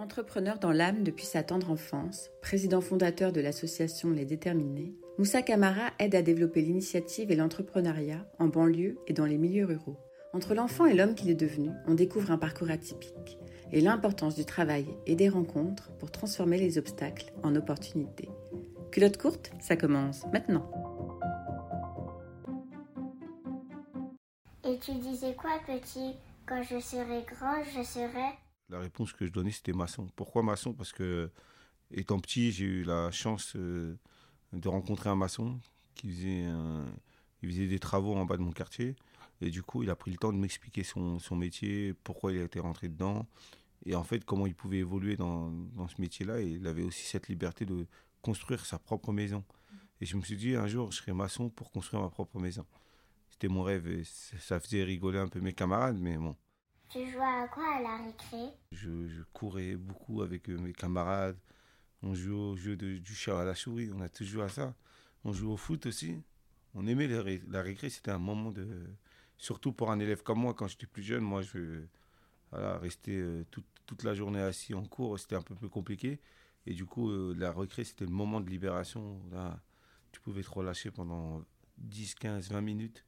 Entrepreneur dans l'âme depuis sa tendre enfance, président fondateur de l'association Les Déterminés, Moussa Kamara aide à développer l'initiative et l'entrepreneuriat en banlieue et dans les milieux ruraux. Entre l'enfant et l'homme qu'il est devenu, on découvre un parcours atypique et l'importance du travail et des rencontres pour transformer les obstacles en opportunités. Culotte courte, ça commence maintenant. Et tu disais quoi, petit? Quand je serai grand, je serai. La réponse que je donnais, c'était maçon. Pourquoi maçon? Parce que, étant petit, j'ai eu la chance euh, de rencontrer un maçon qui faisait, des travaux en bas de mon quartier. Et du coup, il a pris le temps de m'expliquer son, métier, pourquoi il été rentré dedans, et en fait, comment il pouvait évoluer dans, dans ce métier-là. Et il avait aussi cette liberté de construire sa propre maison. Et je me suis dit, un jour, je serai maçon pour construire ma propre maison. C'était mon rêve et ça faisait rigoler un peu mes camarades, mais bon. Tu jouais à quoi à la récré? Je, courais beaucoup avec euh, mes camarades. On jouait au jeu de, du chat à la souris, on a tous joué à ça. On jouait au foot aussi. On aimait la, la récré, c'était un moment de, surtout pour un élève comme moi, quand j'étais plus jeune, moi, je voilà, rester euh, toute, toute, la journée assis en cours, c'était un peu plus compliqué. Et du coup, euh, la récré, c'était le moment de libération. Là, tu pouvais te relâcher pendant 10, 15, 20 minutes,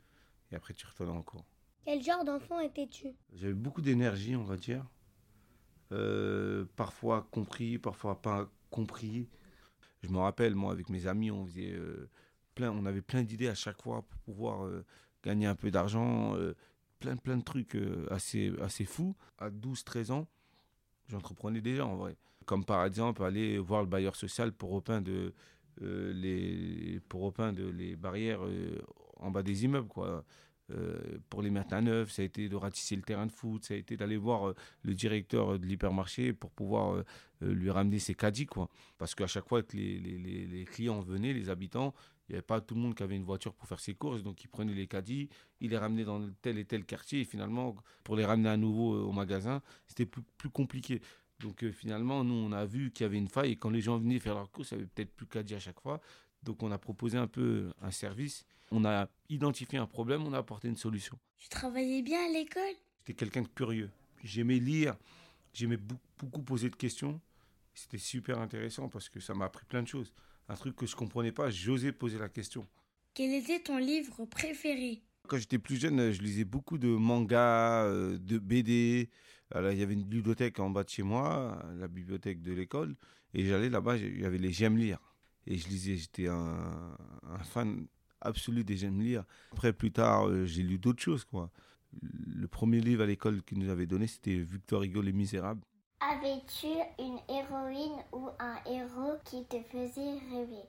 et après tu retournais en cours. Quel genre d'enfant étais-tu? J'avais beaucoup d'énergie, on va dire. Euh, parfois compris, parfois pas compris. Je me rappelle, moi, avec mes amis, on faisait euh, plein, on avait plein d'idées à chaque fois pour pouvoir euh, gagner un peu d'argent, plein, plein de trucs assez, assez fous. À 12, 13 ans, j'entreprenais déjà en vrai. Comme par exemple, aller voir le bailleur social pour repeindre, les, pour repeindre les barrières en bas des immeubles, quoi. Euh, pour les mettre à neuf, ça a été de ratisser le terrain de foot, ça a été d'aller voir euh, le directeur de l'hypermarché pour pouvoir euh, lui ramener ses caddies. Quoi. Parce qu'à chaque fois que les, clients venaient, les habitants, il n'y avait pas tout le monde qui avait une voiture pour faire ses courses, donc ils prenaient les caddies, ils les ramenaient dans tel et tel quartier, et finalement, pour les ramener à nouveau au magasin, c'était plus, compliqué. Donc euh, finalement, nous, on a vu qu'il y avait une faille, et quand les gens venaient faire leurs courses, il n'y avait peut-être plus caddie à chaque fois. Donc on a proposé un peu un service. On a identifié un problème, on a apporté une solution. Tu travaillais bien à l'école? J'étais quelqu'un de curieux. J'aimais lire, j'aimais beaucoup poser de questions. C'était super intéressant parce que ça m'a appris plein de choses. Un truc que je comprenais pas, j'osais poser la question. Quel était ton livre préféré? Quand j'étais plus jeune, je lisais beaucoup de mangas, euh, de BD. Alors, il y avait une bibliothèque en bas de chez moi, la bibliothèque de l'école. Et j'allais là-bas, il y avait les J'aime lire et je lisais, j'étais un, un, fan absolu des j'aime lire. Après, plus tard, euh, j'ai lu d'autres choses, quoi. Le premier livre à l'école qu'il nous avait donné, c'était Victor Hugo, Les Misérables. Avais-tu une héroïne ou un héros qui te faisait rêver?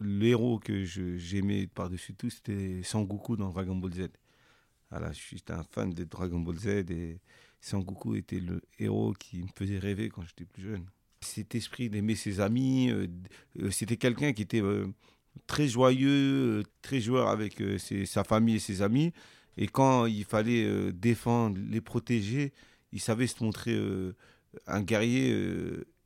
L'héros que j'aimais par-dessus tout, c'était Sangoku dans Dragon Ball Z. Voilà, je suis un fan de Dragon Ball Z et Sangoku était le héros qui me faisait rêver quand j'étais plus jeune cet esprit d'aimer ses amis. Euh, euh, C'était quelqu'un qui était euh, très joyeux, très joueur avec sa famille et ses amis. Et quand il fallait défendre, les protéger, il savait se montrer un guerrier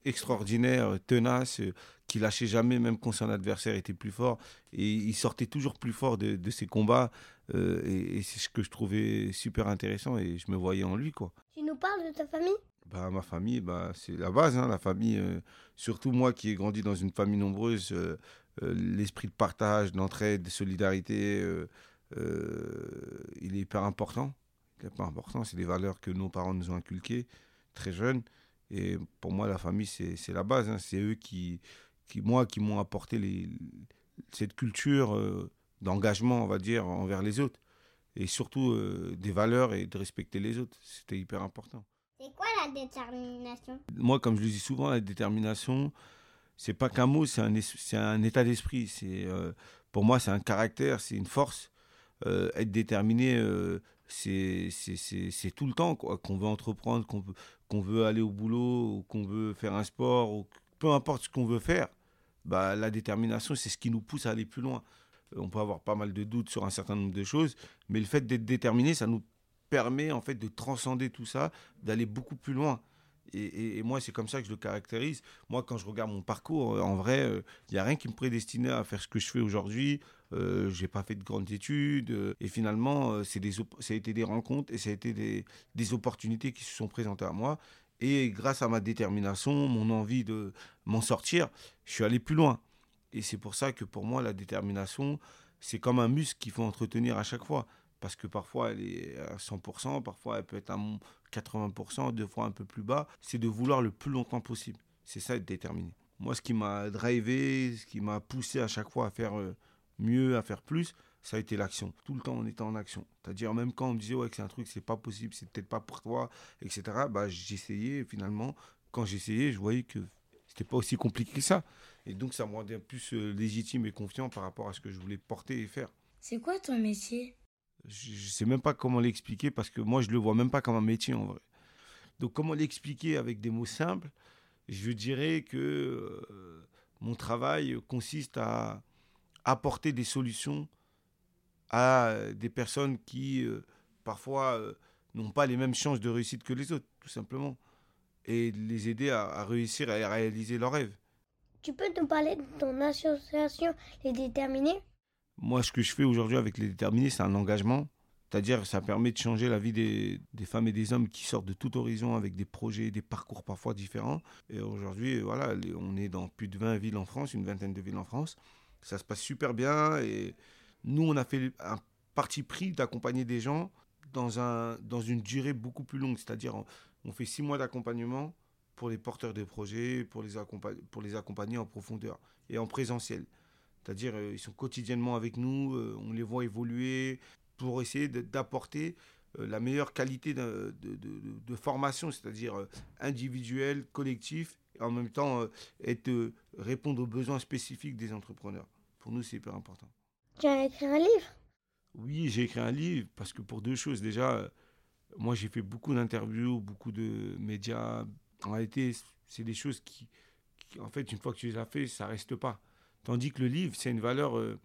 extraordinaire, tenace, qui lâchait jamais, même quand son adversaire était plus fort. Et il sortait toujours plus fort de, ses combats. Et, et c'est ce que je trouvais super intéressant et je me voyais en lui. Quoi. Tu nous parles de ta famille? Bah, Ma famille, bah, c'est la base. Hein, la famille, euh, surtout moi qui ai grandi dans une famille nombreuse, euh, l'esprit de partage, d'entraide, de solidarité, il est hyper important. Il est hyper important. C'est des valeurs que nos parents nous ont inculquées très jeunes. Et pour moi, la famille, c'est la base. Hein. C'est eux qui, qui, moi, qui m'ont apporté les, cette culture euh, d'engagement, on va dire, envers les autres. Et surtout euh, des valeurs et de respecter les autres. C'était hyper important. C'est quoi la détermination? Moi, comme je le dis souvent, la détermination, c'est pas qu'un mot, c'est un, un état d'esprit. C'est euh, Pour moi, c'est un caractère, c'est une force. Euh, être déterminé, euh, c'est tout le temps, quoi. Qu'on veut entreprendre, qu'on veut, qu'on veut aller au boulot, qu'on veut faire un sport, peu importe ce qu'on veut faire, bah, la détermination, c'est ce qui nous pousse à aller plus loin. On peut avoir pas mal de doutes sur un certain nombre de choses, mais le fait d'être déterminé, ça nous permet en fait de transcender tout ça, d'aller beaucoup plus loin. Et, moi, c'est comme ça que je le caractérise. Moi, quand je regarde mon parcours, en vrai, il euh, n'y a rien qui me prédestinait à faire ce que je fais aujourd'hui. Euh, j'ai pas fait de grandes études. Euh, et finalement, c'est des, ça a été des rencontres et ça a été des opportunités qui se sont présentées à moi. Et grâce à ma détermination, mon envie de m'en sortir, je suis allé plus loin. Et c'est pour ça que pour moi, la détermination, c'est comme un muscle qu'il faut entretenir à chaque fois. Parce que parfois, elle est à 100%, parfois, elle peut être à 80%, deux fois un peu plus bas. C'est de vouloir le plus longtemps possible. C'est ça, être déterminé. Moi, ce qui m'a drivé, ce qui m'a poussé à chaque fois à faire euh, mieux, à faire plus, ça a été l'action. Tout le temps, on était en action. C'est-à-dire, même quand on me disait ouais, que c'est un truc, c'est pas possible, c'est peut-être pas pour toi, etc., bah, j'essayais. Finalement, quand j'essayais, je voyais que c'était pas aussi compliqué que ça. Et donc, ça me rendait plus euh, légitime et confiant par rapport à ce que je voulais porter et faire. C'est quoi ton métier? Je ne sais même pas comment l'expliquer parce que moi, je le vois même pas comme un métier en vrai. Donc, comment l'expliquer avec des mots simples? Je dirais que euh, mon travail consiste à apporter des solutions à des personnes qui, euh, parfois, n'ont pas les mêmes chances de réussite que les autres, tout simplement. Et les aider à, à réussir à réaliser leurs rêves. Tu peux nous parler de ton association Les Déterminés? Moi, ce que je fais aujourd'hui avec Les Déterminés, c'est un engagement. C'est-à-dire, ça permet de changer la vie des, femmes et des hommes qui sortent de tout horizon avec des projets, des parcours parfois différents. Et aujourd'hui, voilà, on est dans plus de 20 villes en France, une vingtaine de villes en France. Ça se passe super bien. Et nous, on a fait un parti pris d'accompagner des gens dans, un, dans une durée beaucoup plus longue. C'est-à-dire, on, on fait six mois d'accompagnement pour les porteurs de projets, pour les, accompagner, pour les accompagner en profondeur et en présentiel. C'est-à-dire, euh, ils sont quotidiennement avec nous, euh, on les voit évoluer pour essayer d'apporter euh, la meilleure qualité de, de, de, de formation, c'est-à-dire individuelle, collective, et en même temps être, répondre aux besoins spécifiques des entrepreneurs. Pour nous, c'est hyper important. Tu as écrit un livre? Oui, j'ai écrit un livre parce que pour deux choses. Déjà, moi, j'ai fait beaucoup d'interviews, beaucoup de médias, en réalité, c'est des choses qui, en fait, une fois que tu les as fait, ça reste pas. Tandis que le livre, c'est une valeur euh,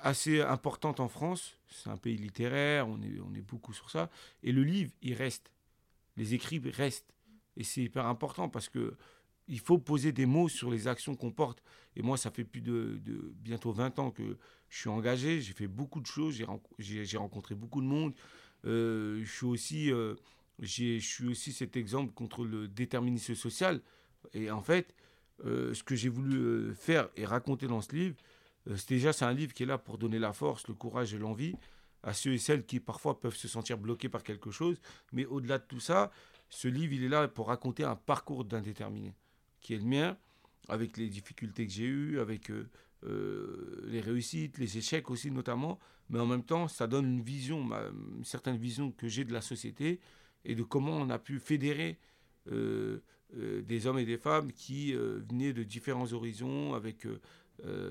assez importante en France. C'est un pays littéraire, on est, on est beaucoup sur ça. Et le livre, il reste. Les écrits restent. Et c'est hyper important parce que il faut poser des mots sur les actions qu'on porte. Et moi, ça fait plus de, bientôt 20 ans que je suis engagé. J'ai fait beaucoup de choses. J'ai rencontré beaucoup de monde. Euh, je suis aussi euh, je suis aussi cet exemple contre le déterminisme social. Et en fait, euh, ce que j'ai voulu euh, faire et raconter dans ce livre, euh, c'est déjà c'est un livre qui est là pour donner la force, le courage et l'envie à ceux et celles qui parfois peuvent se sentir bloqués par quelque chose. Mais au-delà de tout ça, ce livre, il est là pour raconter un parcours d'indéterminé, qui est le mien, avec les difficultés que j'ai eues, avec les réussites, les échecs aussi notamment. Mais en même temps, ça donne une vision, une certaine vision que j'ai de la société et de comment on a pu fédérer des hommes et des femmes qui euh, venaient de différents horizons avec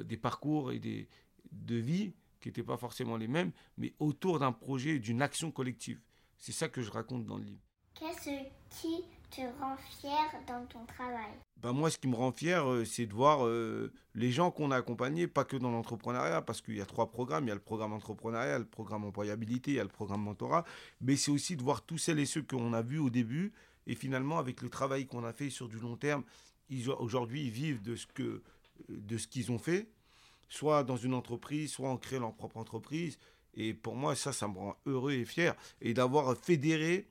des parcours et des, de vie qui n'étaient pas forcément les mêmes, mais autour d'un projet et d'une action collective. C'est ça que je raconte dans le livre. Qu'est-ce qui te rend fier dans ton travail? Ben Moi, ce qui me rend fier, euh, c'est de voir euh, les gens qu'on a accompagnés, pas que dans l'entrepreneuriat, parce qu'il y a trois programmes. Il y a le programme entrepreneuriat, le programme employabilité, il y a le programme mentorat. Mais c'est aussi de voir tous celles et ceux qu'on a vus au début. Et finalement, avec le travail qu'on a fait sur du long terme, aujourd'hui, ils vivent de ce qu'ils ont fait, soit dans une entreprise, soit en créant leur propre entreprise. Et pour moi, ça, ça me rend heureux et fier. Et d'avoir fédéré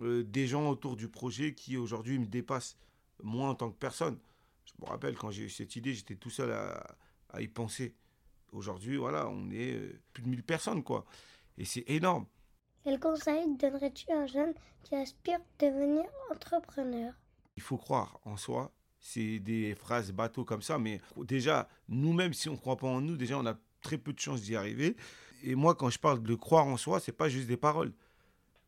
euh, des gens autour du projet qui aujourd'hui me dépassent, moi en tant que personne. Je me rappelle quand j'ai eu cette idée, j'étais tout seul à, y penser. Aujourd'hui, voilà, on est euh, plus de 1000 personnes, quoi. Et c'est énorme. Quel conseil donnerais-tu à un jeune qui aspire à devenir entrepreneur? Il faut croire en soi. C'est des phrases bateaux comme ça, mais déjà, nous-mêmes, si on ne croit pas en nous, déjà, on a très peu de chances d'y arriver. Et moi, quand je parle de croire en soi, c'est pas juste des paroles.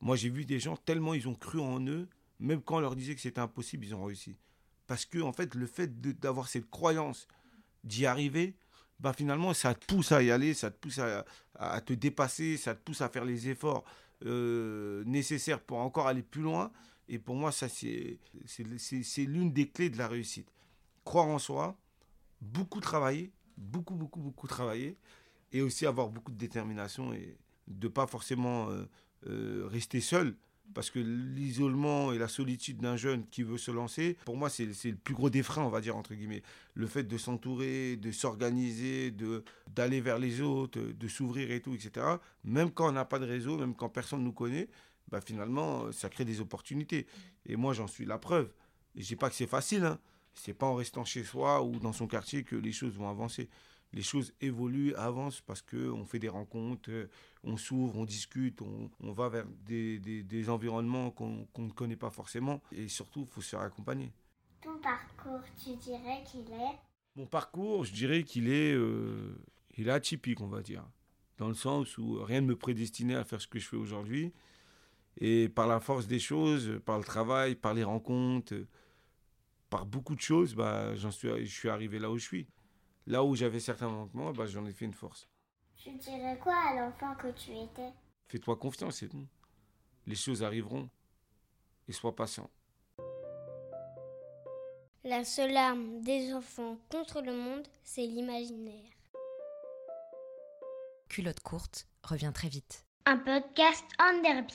Moi, j'ai vu des gens tellement ils ont cru en eux, même quand on leur disait que c'était impossible, ils ont réussi. Parce que, en fait, le fait d'avoir cette croyance d'y arriver, bah, finalement, ça te pousse à y aller, ça te pousse à, à te dépasser, ça te pousse à faire les efforts euh, nécessaires pour encore aller plus loin. Et pour moi, ça, c'est l'une des clés de la réussite. Croire en soi, beaucoup travailler, beaucoup, beaucoup, beaucoup travailler, et aussi avoir beaucoup de détermination et de pas forcément euh, euh, rester seul. Parce que l'isolement et la solitude d'un jeune qui veut se lancer, pour moi, c'est le plus gros des freins, on va dire, entre guillemets. Le fait de s'entourer, de s'organiser, d'aller vers les autres, de s'ouvrir et tout, etc. Même quand on n'a pas de réseau, même quand personne ne nous connaît, bah finalement, ça crée des opportunités. Et moi, j'en suis la preuve. Je dis pas que c'est facile, hein. C'est pas en restant chez soi ou dans son quartier que les choses vont avancer. Les choses évoluent, avancent parce qu'on fait des rencontres, euh, on s'ouvre, on discute, on, va vers des, des, environnements qu'on ne connaît pas forcément. Et surtout, il faut se faire accompagner. Ton parcours, tu dirais qu'il est? Mon parcours, je dirais qu'il est, euh, il est atypique, on va dire. Dans le sens où rien ne me prédestinait à faire ce que je fais aujourd'hui. Et par la force des choses, par le travail, par les rencontres, par beaucoup de choses, bah, j'en suis, je suis arrivé là où je suis. Là où j'avais certains manquements, bah, j'en ai fait une force. Tu dirais quoi à l'enfant que tu étais? Fais-toi confiance, c'est tout. Les choses arriveront. Et sois patient. La seule arme des enfants contre le monde, c'est l'imaginaire. Culotte courte revient très vite. Un podcast en derby.